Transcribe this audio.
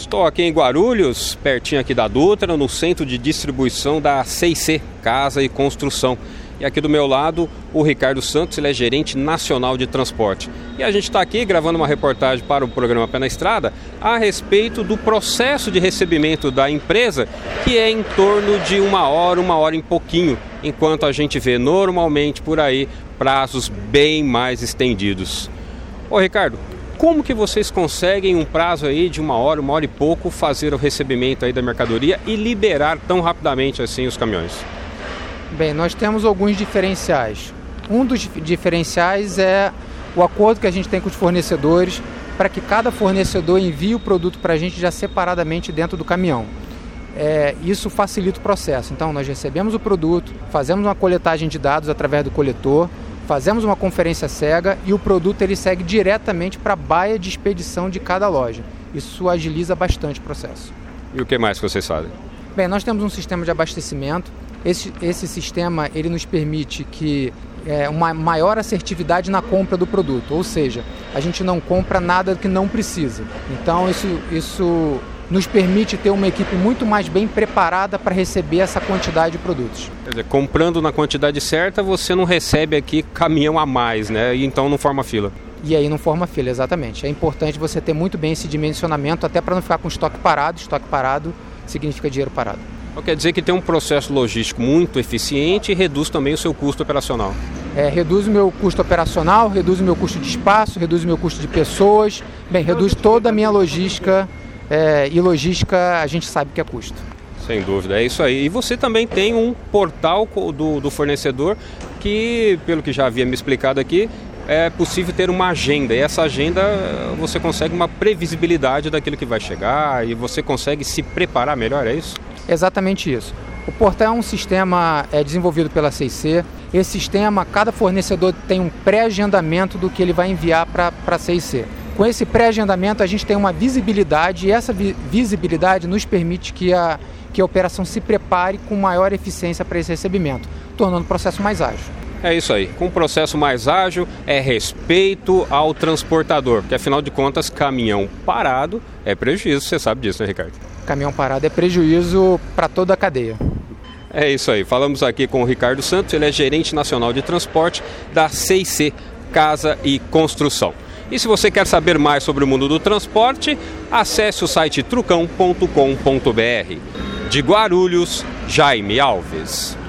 Estou aqui em Guarulhos, pertinho aqui da Dutra, no centro de distribuição da CIC, Casa e Construção. E aqui do meu lado, o Ricardo Santos, ele é gerente nacional de transporte. E a gente está aqui gravando uma reportagem para o programa Pé na Estrada a respeito do processo de recebimento da empresa, que é em torno de uma hora, uma hora em pouquinho, enquanto a gente vê normalmente por aí prazos bem mais estendidos. Ô Ricardo, como que vocês conseguem um prazo aí de uma hora, uma hora e pouco, fazer o recebimento aí da mercadoria e liberar tão rapidamente assim os caminhões? Bem, nós temos alguns diferenciais. Um dos diferenciais é o acordo que a gente tem com os fornecedores para que cada fornecedor envie o produto para a gente já separadamente dentro do caminhão. É, isso facilita o processo. Então, nós recebemos o produto, fazemos uma coletagem de dados através do coletor, fazemos uma conferência cega e o produto ele segue diretamente para a baia de expedição de cada loja. Isso agiliza bastante o processo. E o que mais que vocês fazem? Bem, nós temos um sistema de abastecimento. Esse, esse sistema ele nos permite que é, uma maior assertividade na compra do produto, ou seja, a gente não compra nada que não precisa. Então isso, isso nos permite ter uma equipe muito mais bem preparada para receber essa quantidade de produtos. Quer dizer, comprando na quantidade certa, você não recebe aqui caminhão a mais, né? E então não forma fila. E aí não forma fila, exatamente. É importante você ter muito bem esse dimensionamento, até para não ficar com estoque parado. Estoque parado significa dinheiro parado. Então, quer dizer que tem um processo logístico muito eficiente e reduz também o seu custo operacional. É, reduz o meu custo operacional, reduz o meu custo de espaço, reduz o meu custo de pessoas, bem, reduz toda a minha logística é, e logística a gente sabe que é custo. Sem dúvida, é isso aí. E você também tem um portal do, do fornecedor que, pelo que já havia me explicado aqui, é possível ter uma agenda. E essa agenda você consegue uma previsibilidade daquilo que vai chegar e você consegue se preparar melhor, é isso? Exatamente isso. O portal é um sistema é, desenvolvido pela CIC. Esse sistema, cada fornecedor tem um pré-agendamento do que ele vai enviar para a CIC. Com esse pré-agendamento, a gente tem uma visibilidade e essa vi visibilidade nos permite que a, que a operação se prepare com maior eficiência para esse recebimento, tornando o processo mais ágil. É isso aí. Com um processo mais ágil, é respeito ao transportador, porque afinal de contas, caminhão parado é prejuízo, você sabe disso, né, Ricardo? Caminhão parado é prejuízo para toda a cadeia. É isso aí. Falamos aqui com o Ricardo Santos, ele é gerente nacional de transporte da CIC Casa e Construção. E se você quer saber mais sobre o mundo do transporte, acesse o site trucão.com.br. De Guarulhos, Jaime Alves.